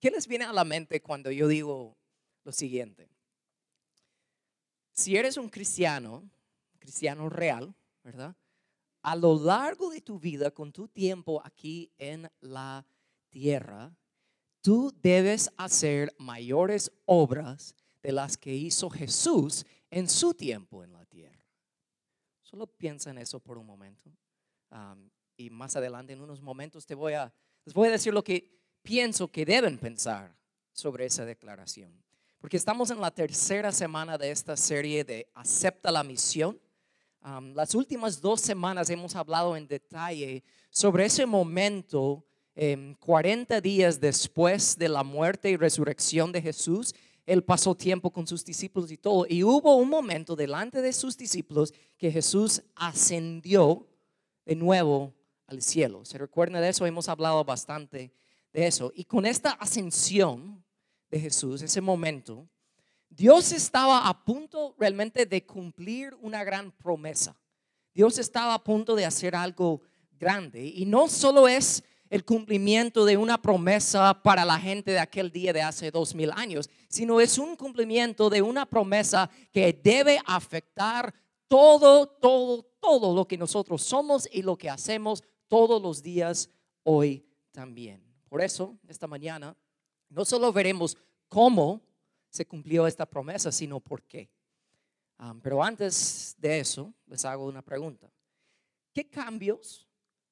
¿Qué les viene a la mente cuando yo digo lo siguiente? Si eres un cristiano, cristiano real, ¿verdad? A lo largo de tu vida, con tu tiempo aquí en la tierra, tú debes hacer mayores obras de las que hizo Jesús en su tiempo en la tierra. Solo piensa en eso por un momento. Y más adelante, en unos momentos, te voy a, les voy a decir lo que pienso que deben pensar sobre esa declaración. Porque estamos en la tercera semana de esta serie de Acepta la misión. Um, las últimas dos semanas hemos hablado en detalle sobre ese momento, 40 em, días después de la muerte y resurrección de Jesús, él pasó tiempo con sus discípulos y todo. Y hubo un momento delante de sus discípulos que Jesús ascendió de nuevo al cielo. ¿Se recuerda de eso? Hemos hablado bastante eso. Y con esta ascensión de Jesús, ese momento, Dios estaba a punto realmente de cumplir una gran promesa. Dios estaba a punto de hacer algo grande. Y no solo es el cumplimiento de una promesa para la gente de aquel día de hace dos mil años, sino es un cumplimiento de una promesa que debe afectar todo, todo, todo lo que nosotros somos y lo que hacemos todos los días hoy también. Por eso, esta mañana, no solo veremos cómo se cumplió esta promesa, sino por qué. Ah, pero antes de eso, les hago una pregunta. ¿Qué cambios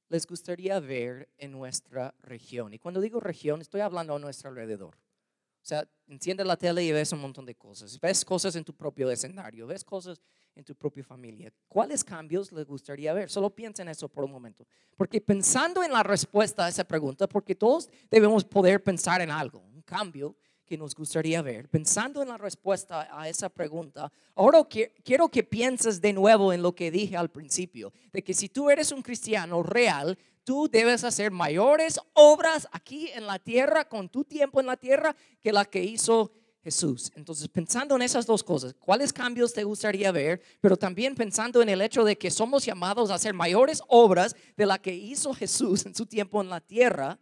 les gustaría ver en nuestra región? Y cuando digo región, estoy hablando a nuestro alrededor. O sea, enciende la tele y ves un montón de cosas. Ves cosas en tu propio escenario, ves cosas en tu propia familia. ¿Cuáles cambios les gustaría ver? Solo piensa en eso por un momento. Porque pensando en la respuesta a esa pregunta, porque todos debemos poder pensar en algo, un cambio que nos gustaría ver. Pensando en la respuesta a esa pregunta, ahora quiero que pienses de nuevo en lo que dije al principio, de que si tú eres un cristiano real, tú debes hacer mayores obras aquí en la tierra, con tu tiempo en la tierra, que la que hizo Jesús. Entonces, pensando en esas dos cosas, ¿cuáles cambios te gustaría ver? Pero también pensando en el hecho de que somos llamados a hacer mayores obras de la que hizo Jesús en su tiempo en la tierra,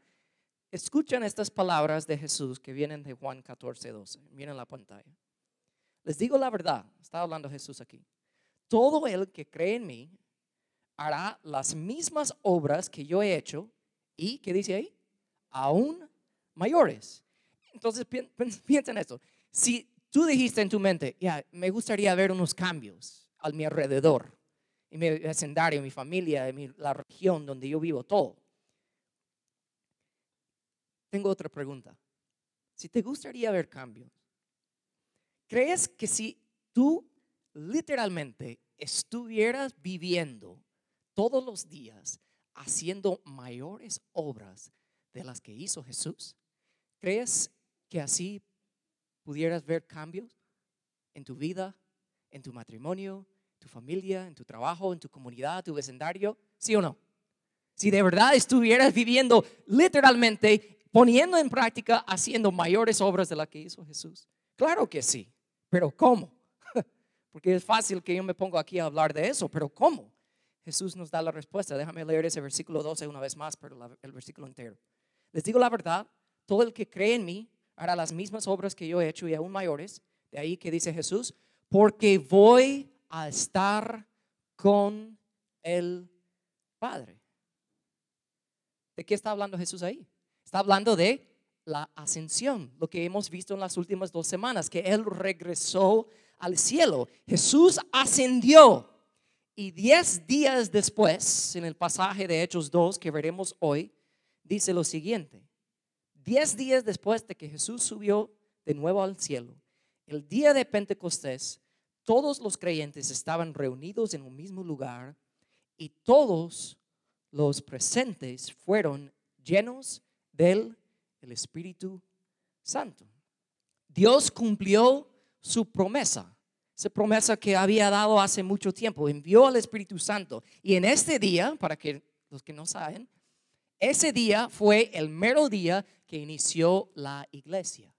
Escuchan estas palabras de Jesús que vienen de Juan 14, 12. Miren la pantalla. Les digo la verdad, está hablando Jesús aquí. Todo el que cree en mí hará las mismas obras que yo he hecho y, ¿qué dice ahí? Aún mayores. Entonces piensen esto. Si tú dijiste en tu mente, ya, me gustaría ver unos cambios a mi alrededor, en mi vecindario, en mi familia, en la región donde yo vivo, todo tengo otra pregunta. Si te gustaría ver cambios, ¿crees que si tú literalmente estuvieras viviendo todos los días haciendo mayores obras de las que hizo Jesús, ¿crees que así pudieras ver cambios en tu vida, en tu matrimonio, tu familia, en tu trabajo, en tu comunidad, tu vecindario? ¿Sí o no? Si de verdad estuvieras viviendo literalmente poniendo en práctica, haciendo mayores obras de las que hizo Jesús? Claro que sí, pero ¿cómo? Porque es fácil que yo me ponga aquí a hablar de eso, pero ¿cómo? Jesús nos da la respuesta. Déjame leer ese versículo 12 una vez más, pero el versículo entero. Les digo la verdad, todo el que cree en mí hará las mismas obras que yo he hecho y aún mayores. De ahí que dice Jesús, porque voy a estar con el Padre. ¿De qué está hablando Jesús ahí? Está hablando de la ascensión, lo que hemos visto en las últimas dos semanas, que Él regresó al cielo. Jesús ascendió y diez días después, en el pasaje de Hechos 2 que veremos hoy, dice lo siguiente. Diez días después de que Jesús subió de nuevo al cielo, el día de Pentecostés, todos los creyentes estaban reunidos en un mismo lugar y todos los presentes fueron llenos del el Espíritu Santo. Dios cumplió su promesa, esa promesa que había dado hace mucho tiempo, envió al Espíritu Santo. Y en este día, para que los que no saben, ese día fue el mero día que inició la iglesia.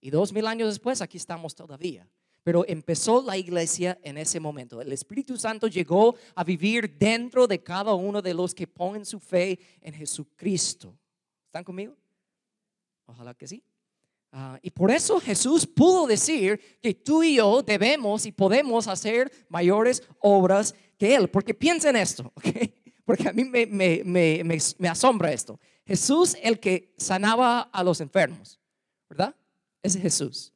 Y dos mil años después, aquí estamos todavía. Pero empezó la iglesia en ese momento. El Espíritu Santo llegó a vivir dentro de cada uno de los que ponen su fe en Jesucristo. ¿Están conmigo? Ojalá que sí. Ah, y por eso Jesús pudo decir que tú y yo debemos y podemos hacer mayores obras que Él. Porque piensa en esto. Porque a mí me asombra esto. Jesús, el que sanaba a los enfermos, ¿verdad? Ese Jesús,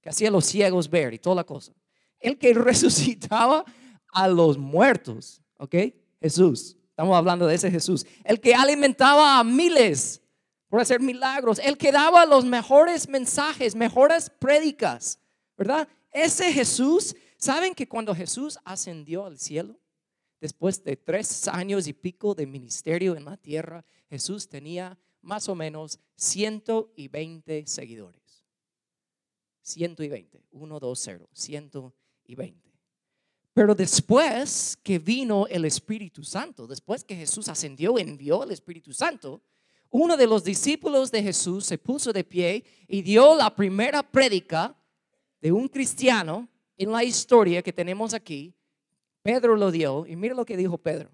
que hacía a los ciegos ver y toda la cosa. El que resucitaba a los muertos, ¿ok? Jesús. Estamos hablando de ese Jesús. El que alimentaba a miles por hacer milagros. El que daba los mejores mensajes, mejores prédicas, ¿verdad? Ese Jesús, ¿saben que cuando Jesús ascendió al cielo, después de tres años y pico de ministerio en la tierra, Jesús tenía más o menos 120 seguidores. 120, 1, 2, 0, 120. Pero después que vino el Espíritu Santo, después que Jesús ascendió, envió el Espíritu Santo, uno de los discípulos de Jesús se puso de pie y dio la primera prédica de un cristiano en la historia que tenemos aquí. Pedro lo dio y mira lo que dijo Pedro.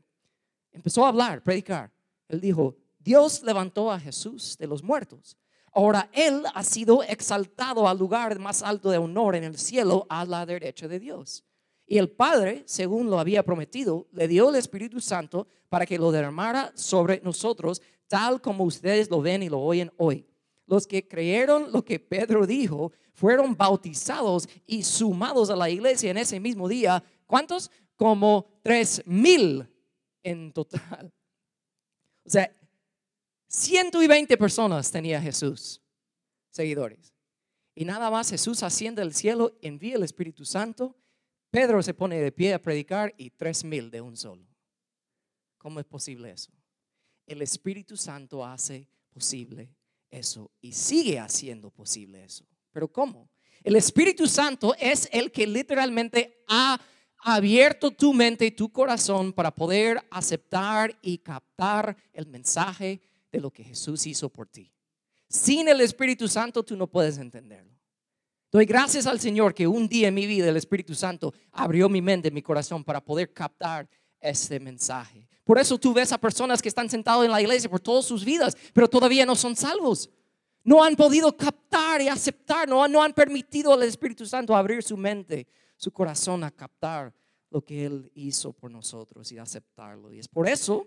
Empezó a hablar, predicar. Él dijo, Dios levantó a Jesús de los muertos. Ahora Él ha sido exaltado al lugar más alto de honor en el cielo a la derecha de Dios. Y el Padre, según lo había prometido, le dio el Espíritu Santo para que lo derramara sobre nosotros, tal como ustedes lo ven y lo oyen hoy. Los que creyeron lo que Pedro dijo fueron bautizados y sumados a la iglesia en ese mismo día. ¿Cuántos? Como tres mil en total. O sea, 120 personas tenía Jesús, seguidores. Y nada más Jesús asciende al cielo, envía el Espíritu Santo Pedro se pone de pie a predicar y tres mil de un solo. ¿Cómo es posible eso? El Espíritu Santo hace posible eso y sigue haciendo posible eso. Pero ¿cómo? El Espíritu Santo es el que literalmente ha abierto tu mente y tu corazón para poder aceptar y captar el mensaje de lo que Jesús hizo por ti. Sin el Espíritu Santo tú no puedes entenderlo. Doy gracias al Señor que un día en mi vida el Espíritu Santo abrió mi mente, mi corazón para poder captar este mensaje. Por eso tú ves a personas que están sentados en la iglesia por todas sus vidas, pero todavía no son salvos. No han podido captar y aceptar, no, no han permitido al Espíritu Santo abrir su mente, su corazón a captar lo que Él hizo por nosotros y aceptarlo. Y es por eso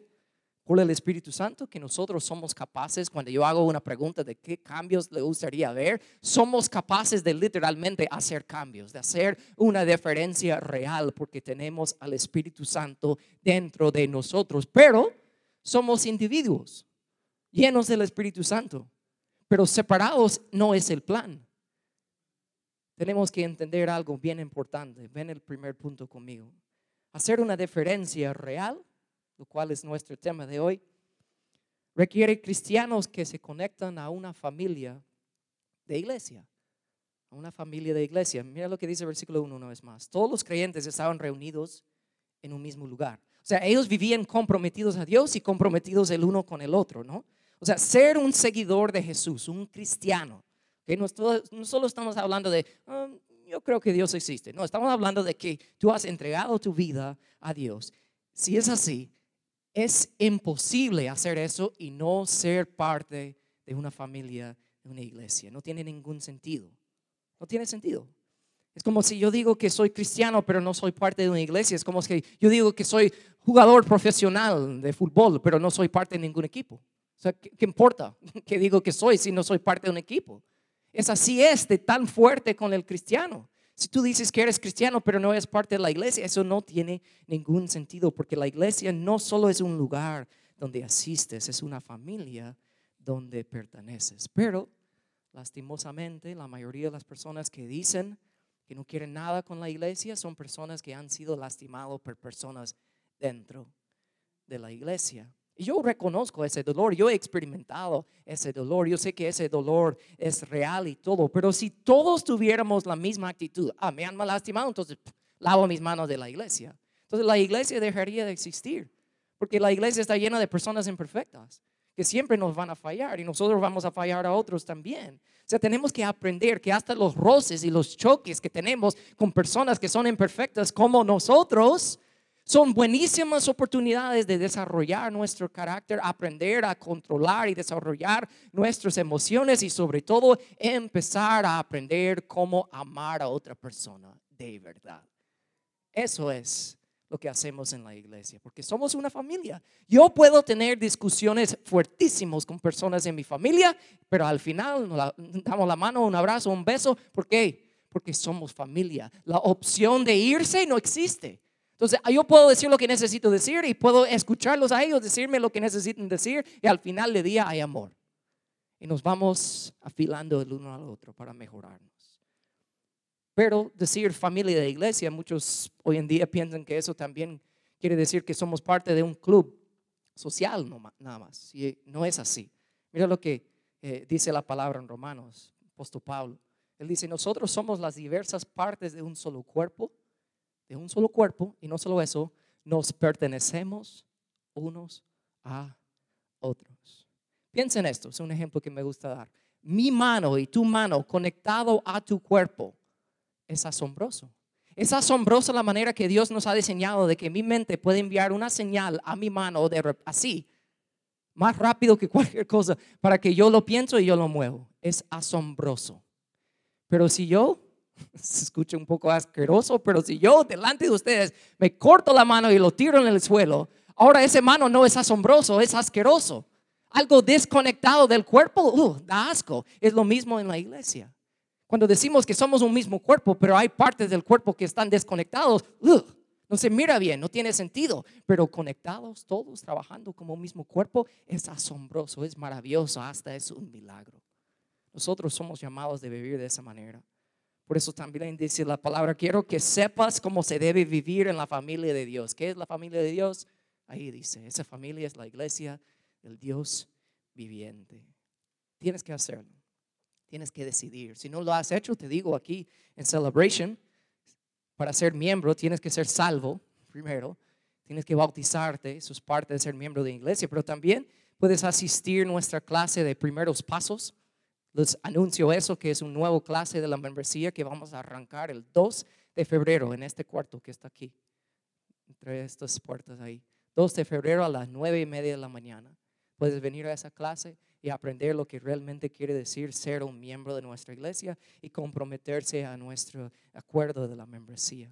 por el Espíritu Santo que nosotros somos capaces, cuando yo hago una pregunta de qué cambios le gustaría ver, somos capaces de literalmente hacer cambios, de hacer una diferencia real, porque tenemos al Espíritu Santo dentro de nosotros. Pero somos individuos llenos del Espíritu Santo, pero separados no es el plan. Tenemos que entender algo bien importante. Ven el primer punto conmigo. Hacer una diferencia real lo cual es nuestro tema de hoy, requiere cristianos que se conectan a una familia de iglesia, a una familia de iglesia. Mira lo que dice el versículo 1 una vez más. Todos los creyentes estaban reunidos en un mismo lugar. O sea, ellos vivían comprometidos a Dios y comprometidos el uno con el otro, ¿no? O sea, ser un seguidor de Jesús, un cristiano. que no, solo estamos hablando de, ah, yo creo que Dios existe. No, estamos hablando de que tú has entregado tu vida a Dios. Si es así, es imposible hacer eso y no ser parte de una familia, de una iglesia. No tiene ningún sentido. No tiene sentido. Es como si yo digo que soy cristiano, pero no soy parte de una iglesia. Es como si yo digo que soy jugador profesional de fútbol, pero no soy parte de ningún equipo. O sea, ¿qué, importa que digo que soy si no soy parte de un equipo? Es así es de tan fuerte con el cristiano. Si tú dices que eres cristiano pero no eres parte de la iglesia, eso no tiene ningún sentido porque la iglesia no solo es un lugar donde asistes, es una familia donde perteneces. Pero lastimosamente la mayoría de las personas que dicen que no quieren nada con la iglesia son personas que han sido lastimados por personas dentro de la iglesia. Yo reconozco ese dolor, yo he experimentado ese dolor, yo sé que ese dolor es real y todo, pero si todos tuviéramos la misma actitud, ah, me han lastimado, entonces lavo mis manos de la iglesia. Entonces la iglesia dejaría de existir, porque la iglesia está llena de personas imperfectas, que siempre nos van a fallar y nosotros vamos a fallar a otros también. O sea, tenemos que aprender que hasta los roces y los choques que tenemos con personas que son imperfectas como nosotros, Son buenísimas oportunidades de desarrollar nuestro carácter, aprender a controlar y desarrollar nuestras emociones y sobre todo empezar a aprender cómo amar a otra persona de verdad. Eso es lo que hacemos en la iglesia, porque somos una familia. Yo puedo tener discusiones fuertísimos con personas en mi familia, pero al final damos la mano, un abrazo, un beso. ¿Por qué? Porque somos familia. La opción de irse no existe. Entonces, yo puedo decir lo que necesito decir y puedo escucharlos a ellos, decirme lo que necesitan decir y al final del día hay amor. Y nos vamos afilando el uno al otro para mejorarnos. Pero decir familia de iglesia, muchos hoy en día piensan que eso también quiere decir que somos parte de un club social nada más. Y no es así. Mira lo que eh, dice la palabra en Romanos, apóstol Pablo. Él dice, nosotros somos las diversas partes de un solo cuerpo de un solo cuerpo y no solo eso, nos pertenecemos unos a otros. Piensa en esto, es un ejemplo que me gusta dar. Mi mano y tu mano conectado a tu cuerpo es asombroso. Es asombroso la manera que Dios nos ha diseñado de que mi mente puede enviar una señal a mi mano de, así, más rápido que cualquier cosa, para que yo lo pienso y yo lo muevo. Es asombroso. Pero si yo se escucha un poco asqueroso, pero si yo delante de ustedes me corto la mano y lo tiro en el suelo, ahora ese mano no es asombroso, es asqueroso. Algo desconectado del cuerpo, uh, da asco. Es lo mismo en la iglesia. Cuando decimos que somos un mismo cuerpo, pero hay partes del cuerpo que están desconectados, uh, no se mira bien, no tiene sentido, pero conectados todos, trabajando como un mismo cuerpo, es asombroso, es maravilloso, hasta es un milagro. Nosotros somos llamados de vivir de esa manera. Por eso también dice la palabra, quiero que sepas cómo se debe vivir en la familia de Dios. ¿Qué es la familia de Dios? Ahí dice, esa familia es la iglesia del Dios viviente. Tienes que hacerlo. Tienes que decidir. Si no lo has hecho, te digo aquí en Celebration, para ser miembro tienes que ser salvo primero. Tienes que bautizarte, eso es parte de ser miembro de la iglesia, pero también puedes asistir nuestra clase de primeros pasos les anuncio eso, que es un nuevo clase de la membresía que vamos a arrancar el 2 de febrero en este cuarto que está aquí, entre estas puertas ahí. 2 de febrero a las 9 y media de la mañana. Puedes venir a esa clase y aprender lo que realmente quiere decir ser un miembro de nuestra iglesia y comprometerse a nuestro acuerdo de la membresía.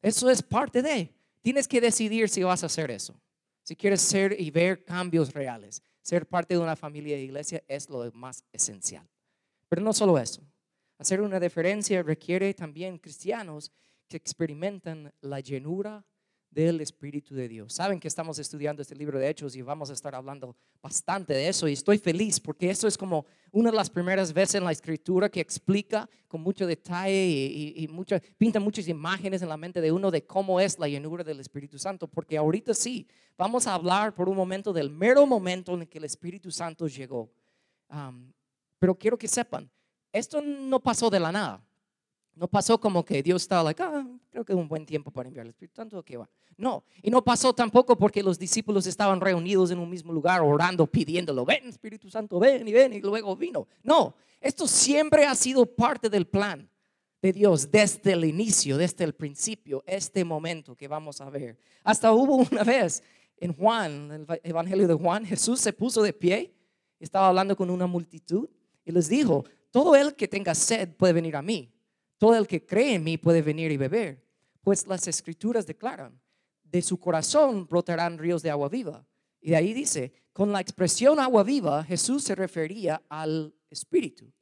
Eso es parte de. Tienes que decidir si vas a hacer eso. Si quieres ser y ver cambios reales. Ser parte de una familia de iglesia es lo más esencial. Pero no solo eso. Hacer una diferencia requiere también cristianos que experimentan la llenura del Espíritu de Dios. Saben que estamos estudiando este libro de Hechos y vamos a estar hablando bastante de eso y estoy feliz porque eso es como una de las primeras veces en la escritura que explica con mucho detalle y, pinta muchas imágenes en la mente de uno de cómo es la llenura del Espíritu Santo, porque ahorita sí, vamos a hablar por un momento del mero momento en que el Espíritu Santo llegó. pero quiero que sepan, esto no pasó de la nada. No pasó como que Dios estaba like, ah, creo que es un buen tiempo para enviar el Espíritu Santo, que va. No, y no pasó tampoco porque los discípulos estaban reunidos en un mismo lugar orando, pidiéndolo, ven Espíritu Santo, ven y ven, y luego vino. No, esto siempre ha sido parte del plan de Dios desde el inicio, desde el principio, este momento que vamos a ver. Hasta hubo una vez en Juan, el Evangelio de Juan, Jesús se puso de pie, estaba hablando con una multitud y les dijo, todo el que tenga sed puede venir a mí todo el que cree en mí puede venir y beber, pues las escrituras declaran, de su corazón brotarán ríos de agua viva. Y de ahí dice, con la expresión agua viva, Jesús se refería al Espíritu,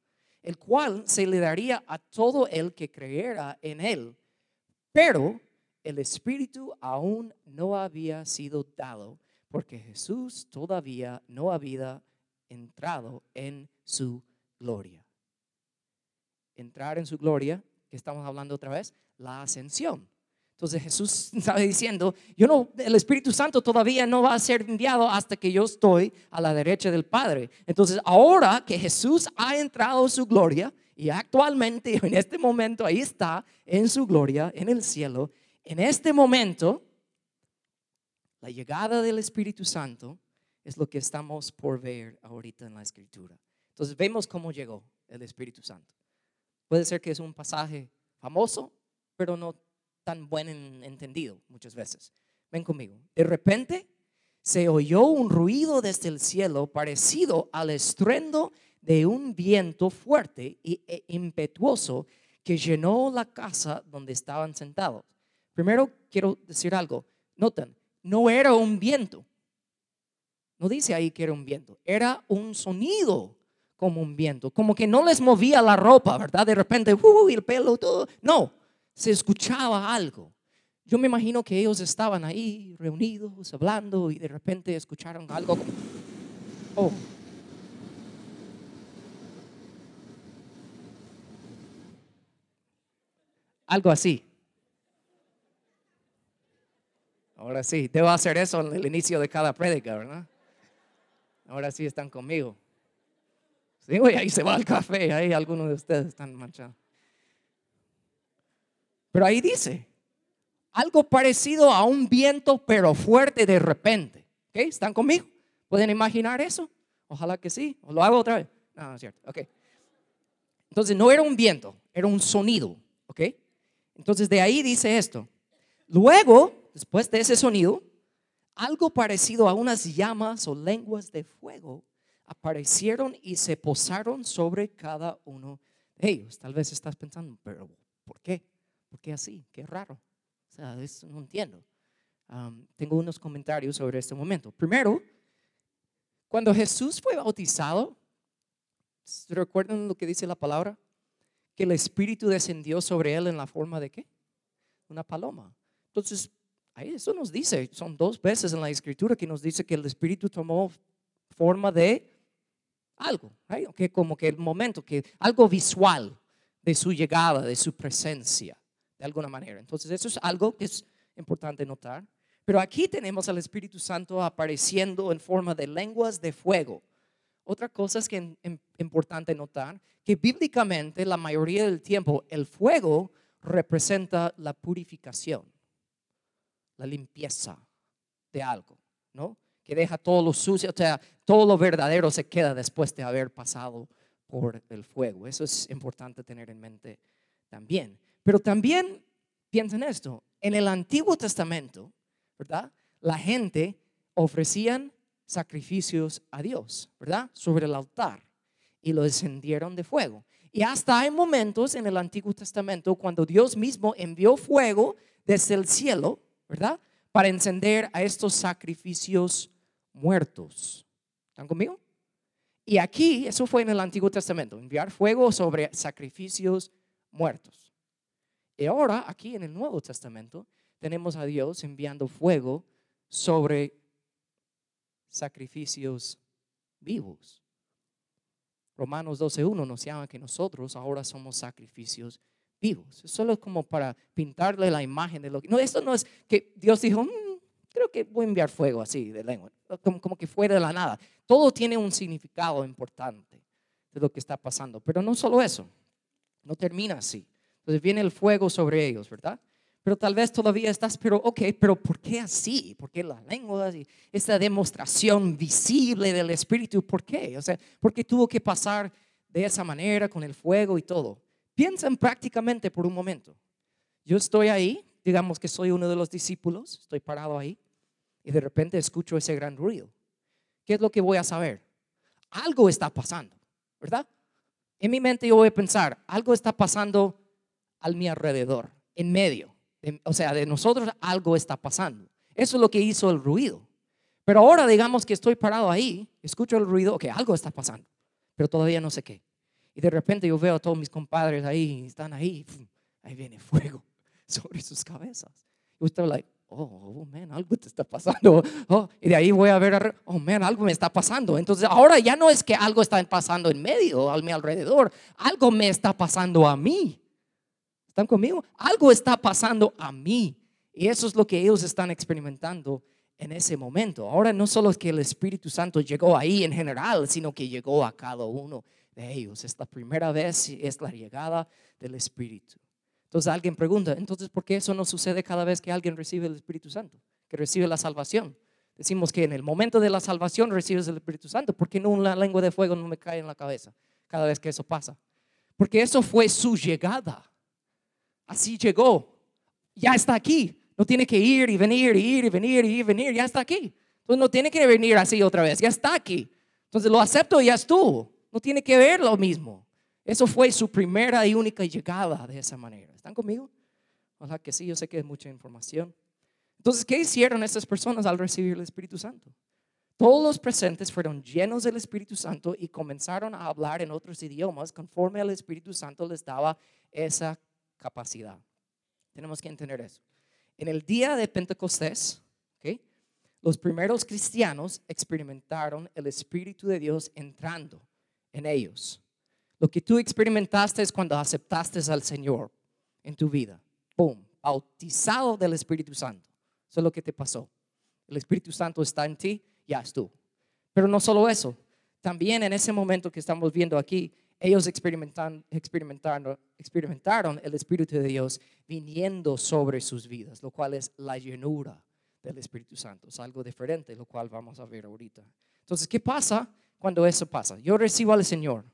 el cual se le daría a todo el que creyera en él. Pero el Espíritu aún no había sido dado, porque Jesús todavía no había entrado en su gloria. Entrar en su gloria que estamos hablando otra vez, la ascensión. Entonces Jesús estaba diciendo, yo no, el Espíritu Santo todavía no va a ser enviado hasta que yo estoy a la derecha del Padre. Entonces ahora que Jesús ha entrado en su gloria y actualmente en este momento ahí está en su gloria en el cielo, en este momento la llegada del Espíritu Santo es lo que estamos por ver ahorita en la escritura. Entonces vemos cómo llegó el Espíritu Santo. Puede ser que es un pasaje famoso, pero no tan buen entendido muchas veces. ven conmigo. De repente se oyó un ruido desde el cielo parecido al estruendo de un viento fuerte e impetuoso que llenó la casa donde estaban sentados. Primero quiero decir algo. Noten, no era un viento. No dice ahí que era un viento. Era un sonido como un viento. Como que no les movía la ropa, ¿verdad? De repente, uh, el pelo, todo. No, se escuchaba algo. Yo me imagino que ellos estaban ahí reunidos, hablando y de repente escucharon algo como, oh. Algo así. Ahora sí, debo hacer eso en el inicio de cada prédica, ¿verdad? Ahora sí están conmigo. Sí, ahí se va el café, ahí algunos de ustedes están manchados. Pero ahí dice, algo parecido a un viento, pero fuerte de repente. ¿Ok? ¿Están conmigo? ¿Pueden imaginar eso? Ojalá que sí. ¿O lo hago otra vez? No, no es cierto. Ok. Entonces no era un viento, era un sonido. ¿Ok? Entonces de ahí dice esto. Luego, después de ese sonido, algo parecido a unas llamas o lenguas de fuego aparecieron y se posaron sobre cada uno de ellos. Tal vez estás pensando, pero ¿por qué? ¿Por qué así? Qué raro. O sea, no entiendo. tengo unos comentarios sobre este momento. Primero, cuando Jesús fue bautizado, ¿recuerdan lo que dice la palabra? Que el Espíritu descendió sobre él en la forma de qué? Una paloma. Entonces, ahí eso nos dice, son dos veces en la escritura que nos dice que el Espíritu tomó forma de algo, que como que el momento, que algo visual de su llegada, de su presencia de alguna manera. Entonces, eso es algo que es importante notar. Pero aquí tenemos al Espíritu Santo apareciendo en forma de lenguas de fuego. Otra cosa es que es importante notar que bíblicamente la mayoría del tiempo el fuego representa la purificación, la limpieza de algo, ¿no? Que deja todo lo sucio, o sea, todo lo verdadero se queda después de haber pasado por el fuego. Eso es importante tener en mente también. Pero también piensen esto, en el Antiguo Testamento, ¿verdad? La gente ofrecían sacrificios a Dios, ¿verdad? Sobre el altar y lo encendieron de fuego. Y hasta hay momentos en el Antiguo Testamento cuando Dios mismo envió fuego desde el cielo, ¿verdad? Para encender a estos sacrificios muertos. ¿Están conmigo? Y aquí, eso fue en el Antiguo Testamento, enviar fuego sobre sacrificios muertos. Y ahora, aquí en el Nuevo Testamento, tenemos a Dios enviando fuego sobre sacrificios vivos. Romanos 12.1 nos llama que nosotros ahora somos sacrificios vivos. Solo como para pintarle la imagen de lo que... No, esto no es que Dios dijo, mm, creo que voy a enviar fuego así de lengua, como, como que fuera de la nada. Todo tiene un significado importante de lo que está pasando. Pero no solo eso, no termina así. Entonces viene el fuego sobre ellos, ¿verdad? Pero tal vez todavía estás, pero ok, pero ¿por qué así? ¿Por qué las lenguas y esta demostración visible del Espíritu? ¿Por qué? O sea, ¿por qué tuvo que pasar de esa manera con el fuego y todo? Piensen prácticamente por un momento. Yo estoy ahí, digamos que soy uno de los discípulos, estoy parado ahí y de repente escucho ese gran ruido. ¿Qué es lo que voy a saber? Algo está pasando, ¿verdad? En mi mente yo voy a pensar, algo está pasando al mi alrededor, en medio. o sea, de nosotros algo está pasando. Eso es lo que hizo el ruido. Pero ahora digamos que estoy parado ahí, escucho el ruido, que algo está pasando, pero todavía no sé qué. Y de repente yo veo a todos mis compadres ahí, están ahí, ahí viene fuego sobre sus cabezas. Y usted like, oh, oh, man, algo te está pasando. Oh, y de ahí voy a ver, oh, man, algo me está pasando. Entonces ahora ya no es que algo está pasando en medio, a mi alrededor, algo me está pasando a mí. ¿Están conmigo? Algo está pasando a mí. Y eso es lo que ellos están experimentando en ese momento. Ahora no solo es que el Espíritu Santo llegó ahí en general, sino que llegó a cada uno de ellos. Es la primera vez, es la llegada del Espíritu. Entonces alguien pregunta, entonces, ¿por qué eso no sucede cada vez que alguien recibe el Espíritu Santo? Que recibe la salvación. Decimos que en el momento de la salvación recibes el Espíritu Santo. ¿Por qué no una lengua de fuego no me cae en la cabeza cada vez que eso pasa? Porque eso fue su llegada. Así llegó. Ya está aquí. No tiene que ir y venir y ir y venir y ir y venir, ya está aquí. Entonces no tiene que venir así otra vez, ya está aquí. Entonces lo acepto y ya estuvo. No tiene que ver lo mismo. Eso fue su primera y única llegada de esa manera. ¿Están conmigo? Ojalá que sí, yo sé que es mucha información. Entonces, ¿qué hicieron estas personas al recibir el Espíritu Santo? Todos los presentes fueron llenos del Espíritu Santo y comenzaron a hablar en otros idiomas conforme al Espíritu Santo les daba esa capacidad. Tenemos que entender eso. En el día de Pentecostés, ¿okay? los primeros cristianos experimentaron el Espíritu de Dios entrando en ellos. Lo que tú experimentaste es cuando aceptaste al Señor en tu vida. ¡Boom! Bautizado del Espíritu Santo. Eso es lo que te pasó. El Espíritu Santo está en ti, ya estuvo. Pero no solo eso. También en ese momento que estamos viendo aquí, ellos experimentaron, experimentaron el Espíritu de Dios viniendo sobre sus vidas, lo cual es la llenura del Espíritu Santo. Es algo diferente, lo cual vamos a ver ahorita. Entonces, ¿qué pasa cuando eso pasa? Yo recibo al Señor,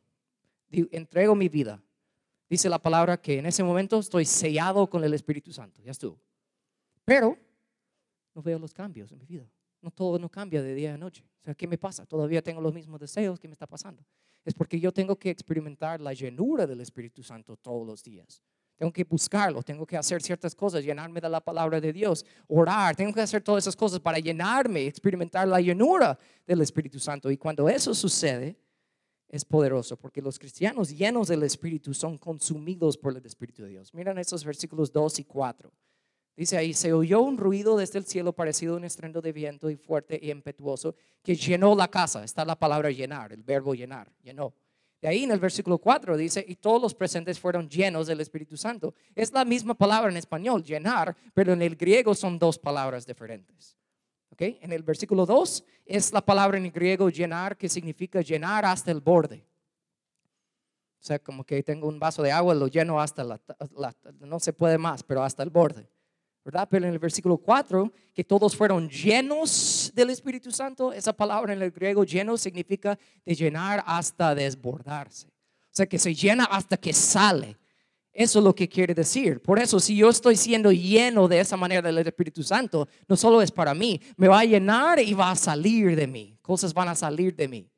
entrego mi vida. Dice la palabra que en ese momento estoy sellado con el Espíritu Santo, ya estuvo. Pero no veo los cambios en mi vida. No todo no cambia de día a noche. O sea, ¿qué me pasa? Todavía tengo los mismos deseos. ¿Qué me está pasando? Es porque yo tengo que experimentar la llenura del Espíritu Santo todos los días. Tengo que buscarlo, tengo que hacer ciertas cosas, llenarme de la palabra de Dios, orar, tengo que hacer todas esas cosas para llenarme, experimentar la llenura del Espíritu Santo. Y cuando eso sucede, es poderoso, porque los cristianos llenos del Espíritu son consumidos por el Espíritu de Dios. Miren esos versículos 2 y 4. Dice ahí, se oyó un ruido desde el cielo parecido a un estruendo de viento y fuerte y impetuoso que llenó la casa. Está la palabra llenar, el verbo llenar, llenó. De ahí en el versículo 4 dice, y todos los presentes fueron llenos del Espíritu Santo. Es la misma palabra en español, llenar, pero en el griego son dos palabras diferentes. ¿Okay? En el versículo 2 es la palabra en griego llenar, que significa llenar hasta el borde. O sea, como que tengo un vaso de agua, lo lleno hasta la, no se puede más, pero hasta el borde. ¿verdad? Pero en el versículo 4, que todos fueron llenos del Espíritu Santo, esa palabra en el griego lleno significa de llenar hasta desbordarse. O sea, que se llena hasta que sale. Eso es lo que quiere decir. Por eso, si yo estoy siendo lleno de esa manera del Espíritu Santo, no solo es para mí, me va a llenar y va a salir de mí. Cosas van a salir de mí.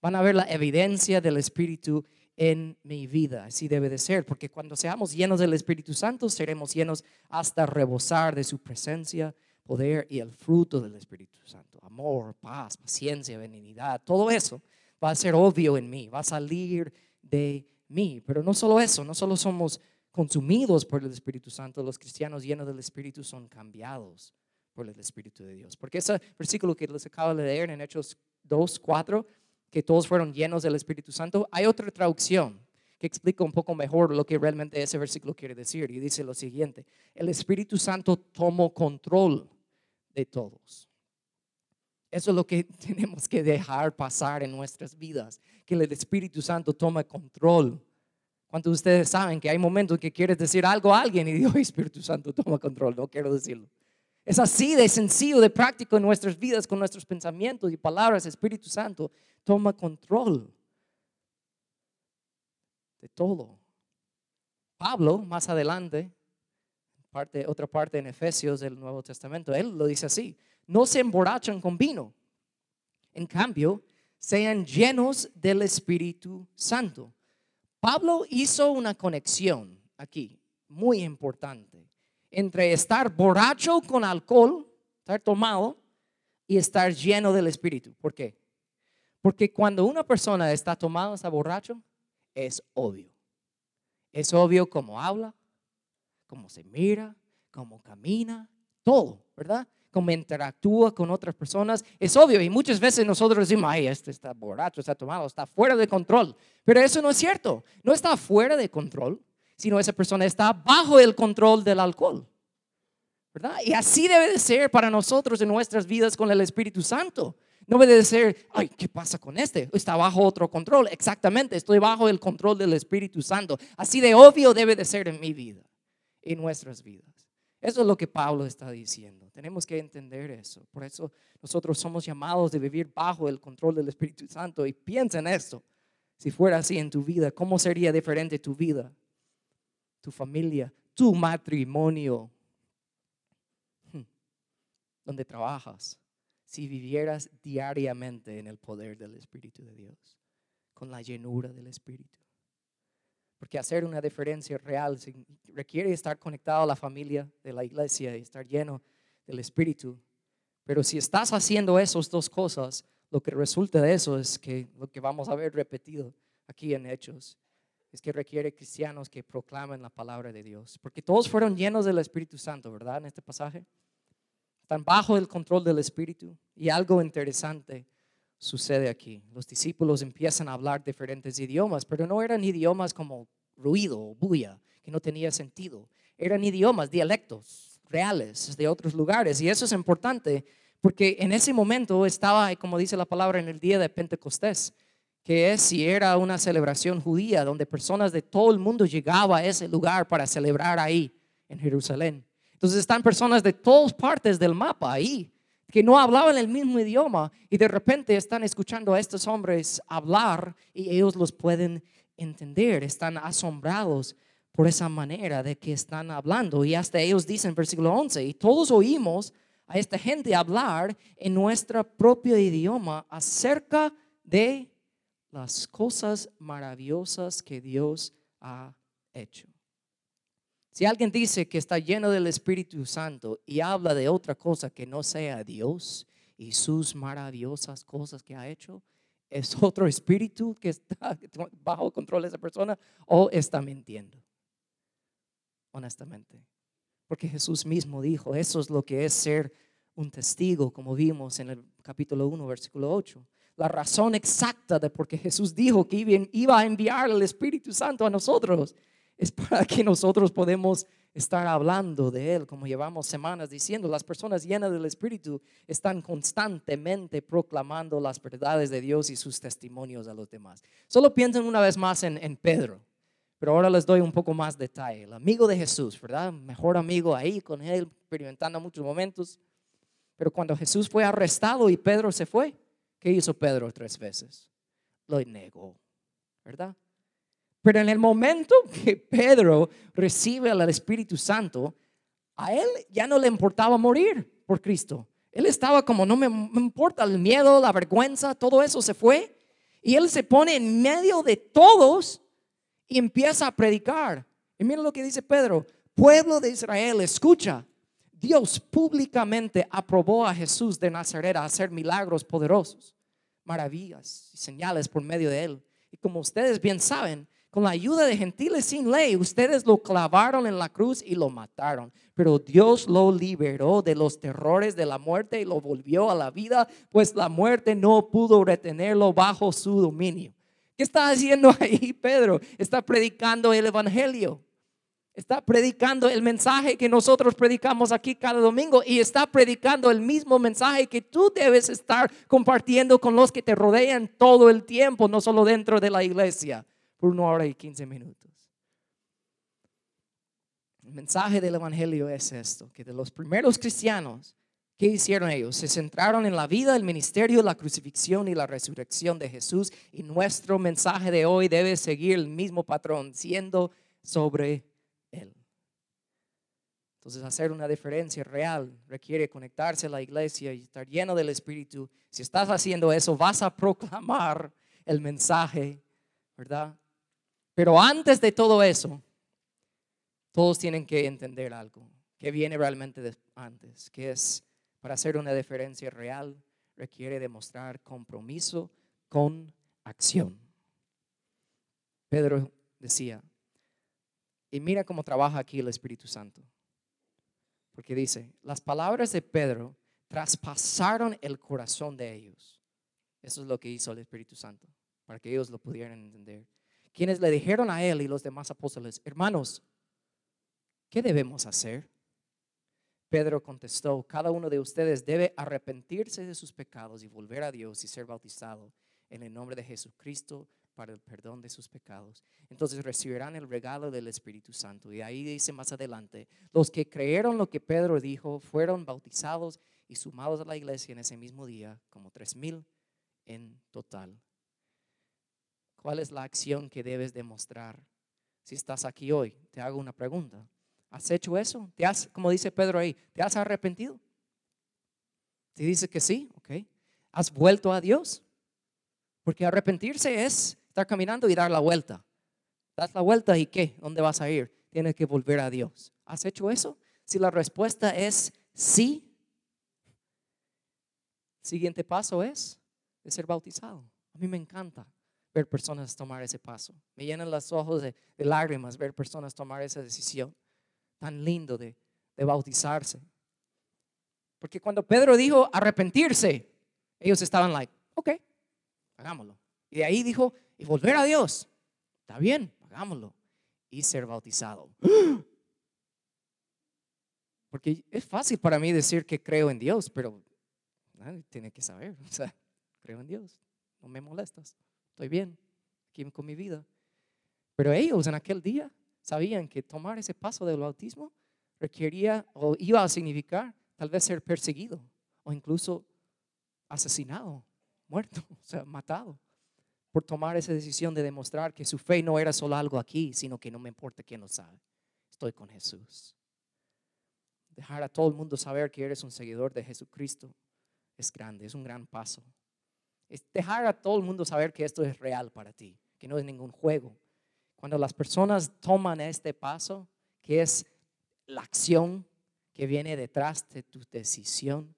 Van a ver la evidencia del Espíritu en mi vida. Así debe de ser, porque cuando seamos llenos del Espíritu Santo, seremos llenos hasta rebosar de su presencia, poder y el fruto del Espíritu Santo. Amor, paz, paciencia, benignidad, todo eso va a ser obvio en mí, va a salir de mí. Pero no solo eso, no solo somos consumidos por el Espíritu Santo, los cristianos llenos del Espíritu son cambiados por el Espíritu de Dios. Porque ese versículo que les acabo de leer en Hechos 2, 4, que todos fueron llenos del Espíritu Santo, hay otra traducción que explica un poco mejor lo que realmente ese versículo quiere decir. Y dice lo siguiente, el Espíritu Santo tomó control de todos. Eso es lo que tenemos que dejar pasar en nuestras vidas, que el Espíritu Santo tome control. ¿Cuántos de ustedes saben que hay momentos que quieres decir algo a alguien y Dios, Espíritu Santo, toma control? No quiero decirlo. Es así de sencillo, de práctico en nuestras vidas, con nuestros pensamientos y palabras. Espíritu Santo toma control de todo. Pablo, más adelante, parte, otra parte en Efesios del Nuevo Testamento, él lo dice así, no se emborrachan con vino. En cambio, sean llenos del Espíritu Santo. Pablo hizo una conexión aquí, muy importante entre estar borracho con alcohol, estar tomado, y estar lleno del Espíritu. ¿Por qué? Porque cuando una persona está tomado, está borracho, es obvio. Es obvio cómo habla, cómo se mira, cómo camina, todo, ¿verdad? Cómo interactúa con otras personas. Es obvio y muchas veces nosotros decimos, ay, este está borracho, está tomado, está fuera de control. Pero eso no es cierto. No está fuera de control sino esa persona está bajo el control del alcohol. ¿Verdad? Y así debe de ser para nosotros en nuestras vidas con el Espíritu Santo. No debe de ser, ay, ¿qué pasa con este? Está bajo otro control. Exactamente, estoy bajo el control del Espíritu Santo. Así de obvio debe de ser en mi vida, en nuestras vidas. Eso es lo que Pablo está diciendo. Tenemos que entender eso. Por eso nosotros somos llamados de vivir bajo el control del Espíritu Santo. Y piensa en esto. Si fuera así en tu vida, ¿cómo sería diferente tu vida? tu familia, tu matrimonio. donde trabajas, si vivieras diariamente en el poder del Espíritu de Dios, con la llenura del Espíritu. Porque hacer una diferencia real requiere estar conectado a la familia de la iglesia y estar lleno del Espíritu. Pero si estás haciendo esas dos cosas, lo que resulta de eso es que lo que vamos a ver repetido aquí en Hechos es que requiere cristianos que proclamen la palabra de Dios. Porque todos fueron llenos del Espíritu Santo, ¿verdad? En este pasaje. Están bajo el control del Espíritu. Y algo interesante sucede aquí. Los discípulos empiezan a hablar diferentes idiomas, pero no eran idiomas como ruido o bulla, que no tenía sentido. Eran idiomas, dialectos reales de otros lugares. Y eso es importante porque en ese momento estaba, como dice la palabra, en el día de Pentecostés que es si era una celebración judía donde personas de todo el mundo llegaban a ese lugar para celebrar ahí en Jerusalén. Entonces están personas de todas partes del mapa ahí que no hablaban el mismo idioma y de repente están escuchando a estos hombres hablar y ellos los pueden entender, están asombrados por esa manera de que están hablando y hasta ellos dicen versículo 11 y todos oímos a esta gente hablar en nuestro propio idioma acerca de las cosas maravillosas que Dios ha hecho. Si alguien dice que está lleno del Espíritu Santo y habla de otra cosa que no sea Dios y sus maravillosas cosas que ha hecho, es otro espíritu que está bajo control de esa persona o está mintiendo. Honestamente. Porque Jesús mismo dijo, eso es lo que es ser un testigo, como vimos en el capítulo 1, versículo 8 la razón exacta de por qué Jesús dijo que iba a enviar el Espíritu Santo a nosotros. Es para que nosotros podemos estar hablando de Él, como llevamos semanas diciendo. Las personas llenas del Espíritu están constantemente proclamando las verdades de Dios y sus testimonios a los demás. Solo piensen una vez más en, Pedro, pero ahora les doy un poco más detalle. El amigo de Jesús, ¿verdad? Mejor amigo ahí con Él, experimentando muchos momentos. Pero cuando Jesús fue arrestado y Pedro se fue, ¿Qué hizo Pedro tres veces? Lo negó, ¿verdad? Pero en el momento que Pedro recibe al Espíritu Santo, a él ya no le importaba morir por Cristo. Él estaba como, no me, importa el miedo, la vergüenza, todo eso se fue. Y él se pone en medio de todos y empieza a predicar. Y mira lo que dice Pedro, pueblo de Israel, escucha, Dios públicamente aprobó a Jesús de Nazaret a hacer milagros poderosos, maravillas y señales por medio de él. Y como ustedes bien saben, con la ayuda de gentiles sin ley, ustedes lo clavaron en la cruz y lo mataron. Pero Dios lo liberó de los terrores de la muerte y lo volvió a la vida, pues la muerte no pudo retenerlo bajo su dominio. ¿Qué está haciendo ahí Pedro? Está predicando el Evangelio. Está predicando el mensaje que nosotros predicamos aquí cada domingo y está predicando el mismo mensaje que tú debes estar compartiendo con los que te rodean todo el tiempo, no solo dentro de la iglesia, por una hora y quince minutos. El mensaje del Evangelio es esto, que de los primeros cristianos, ¿qué hicieron ellos? Se centraron en la vida, el ministerio, la crucifixión y la resurrección de Jesús y nuestro mensaje de hoy debe seguir el mismo patrón, siendo sobre entonces, hacer una diferencia real requiere conectarse a la iglesia y estar lleno del Espíritu. Si estás haciendo eso, vas a proclamar el mensaje, ¿verdad? Pero antes de todo eso, todos tienen que entender algo que viene realmente antes, que es para hacer una diferencia real requiere demostrar compromiso con acción. Pedro decía, y mira cómo trabaja aquí el Espíritu Santo. Porque dice, las palabras de Pedro traspasaron el corazón de ellos. Eso es lo que hizo el Espíritu Santo, para que ellos lo pudieran entender. Quienes le dijeron a él y los demás apóstoles, hermanos, ¿qué debemos hacer? Pedro contestó, cada uno de ustedes debe arrepentirse de sus pecados y volver a Dios y ser bautizado en el nombre de Jesucristo para el perdón de sus pecados. Entonces recibirán el regalo del Espíritu Santo. Y ahí dice más adelante, los que creyeron lo que Pedro dijo fueron bautizados y sumados a la iglesia en ese mismo día, como tres mil en total. ¿Cuál es la acción que debes demostrar? Si estás aquí hoy, te hago una pregunta. ¿Has hecho eso? ¿Te has, como dice Pedro ahí, te has arrepentido? Si dices que sí, ok. ¿Has vuelto a Dios? Porque arrepentirse es estar caminando y dar la vuelta. Das la vuelta y ¿qué? ¿Dónde vas a ir? Tienes que volver a Dios. ¿Has hecho eso? Si la respuesta es sí, siguiente paso es de ser bautizado. A mí me encanta ver personas tomar ese paso. Me llenan los ojos de, lágrimas ver personas tomar esa decisión tan lindo de, de bautizarse. Porque cuando Pedro dijo arrepentirse, ellos estaban like, ok, hagámoslo. Y de ahí dijo, y volver a Dios. Está bien, hagámoslo. Y ser bautizado. Porque es fácil para mí decir que creo en Dios, pero nadie tiene que saber. O sea, creo en Dios. No me molestas. Estoy bien aquí con mi vida. Pero ellos en aquel día sabían que tomar ese paso del bautismo requería o iba a significar tal vez ser perseguido o incluso asesinado, muerto, o sea, matado por tomar esa decisión de demostrar que su fe no era solo algo aquí, sino que no me importa quién lo sabe. Estoy con Jesús. Dejar a todo el mundo saber que eres un seguidor de Jesucristo es grande, es un gran paso. Es dejar a todo el mundo saber que esto es real para ti, que no es ningún juego. Cuando las personas toman este paso, que es la acción que viene detrás de tu decisión,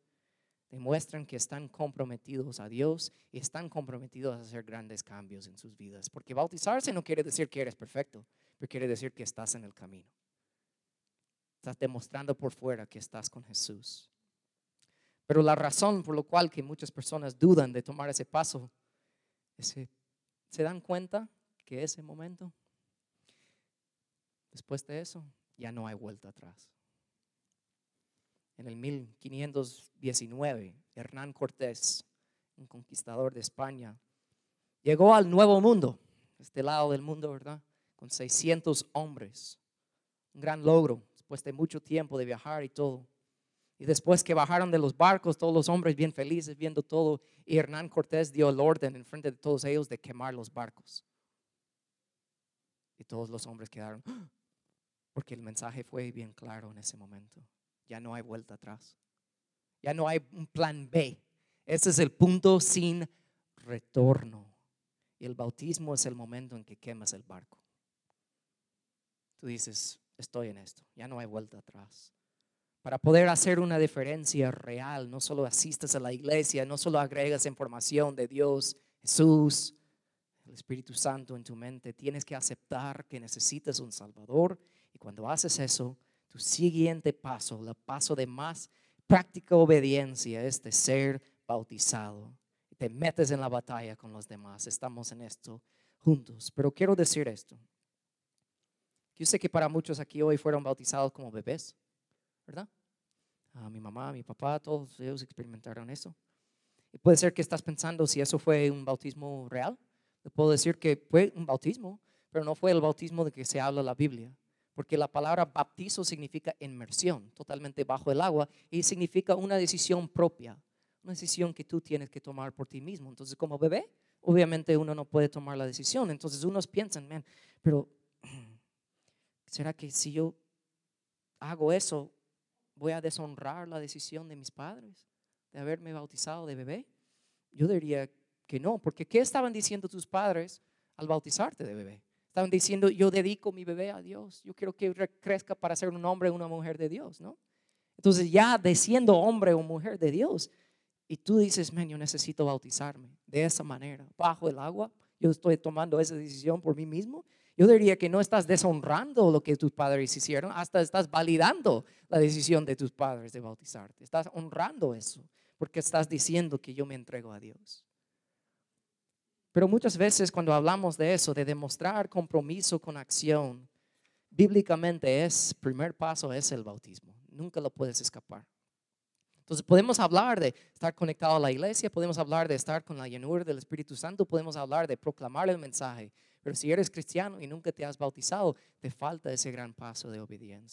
demuestran que están comprometidos a Dios y están comprometidos a hacer grandes cambios en sus vidas. Porque bautizarse no quiere decir que eres perfecto, pero quiere decir que estás en el camino. Estás demostrando por fuera que estás con Jesús. Pero la razón por la cual que muchas personas dudan de tomar ese paso es que se dan cuenta que ese momento, después de eso, ya no hay vuelta atrás en el 1519, Hernán Cortés, un conquistador de España, llegó al Nuevo Mundo, este lado del mundo, ¿verdad? Con 600 hombres. Un gran logro, después de mucho tiempo de viajar y todo. Y después que bajaron de los barcos, todos los hombres bien felices viendo todo, y Hernán Cortés dio el orden en frente de todos ellos de quemar los barcos. Y todos los hombres quedaron, ¡Ah! porque el mensaje fue bien claro en ese momento ya no hay vuelta atrás. Ya no hay un plan B. Ese es el punto sin retorno. Y el bautismo es el momento en que quemas el barco. Tú dices, estoy en esto, ya no hay vuelta atrás. Para poder hacer una diferencia real, no solo asistas a la iglesia, no solo agregas información de Dios, Jesús, el Espíritu Santo en tu mente, tienes que aceptar que necesitas un Salvador. Y cuando haces eso, tu siguiente paso, el paso de más práctica obediencia es de ser bautizado. Te metes en la batalla con los demás. Estamos en esto juntos. Pero quiero decir esto. Yo sé que para muchos aquí hoy fueron bautizados como bebés, ¿verdad? A mi mamá, mi papá, todos ellos experimentaron eso. Y puede ser que estás pensando si eso fue un bautismo real. Te puedo decir que fue un bautismo, pero no fue el bautismo de que se habla la Biblia porque la palabra baptizo significa inmersión, totalmente bajo el agua, y significa una decisión propia, una decisión que tú tienes que tomar por ti mismo. Entonces, como bebé, obviamente uno no puede tomar la decisión. Entonces, unos piensan, pero ¿será que si yo hago eso, voy a deshonrar la decisión de mis padres de haberme bautizado de bebé? Yo diría que no, porque ¿qué estaban diciendo tus padres al bautizarte de bebé? Estaban diciendo, yo dedico mi bebé a Dios. Yo quiero que crezca para ser un hombre o una mujer de Dios, ¿no? Entonces ya de siendo hombre o mujer de Dios, y tú dices, man, yo necesito bautizarme de esa manera, bajo el agua, yo estoy tomando esa decisión por mí mismo. Yo diría que no estás deshonrando lo que tus padres hicieron, hasta estás validando la decisión de tus padres de bautizarte. Estás honrando eso, porque estás diciendo que yo me entrego a Dios. Pero muchas veces cuando hablamos de eso, de demostrar compromiso con acción, bíblicamente es, primer paso es el bautismo. Nunca lo puedes escapar. Entonces podemos hablar de estar conectado a la iglesia, podemos hablar de estar con la llenura del Espíritu Santo, podemos hablar de proclamar el mensaje. Pero si eres cristiano y nunca te has bautizado, te falta ese gran paso de obediencia.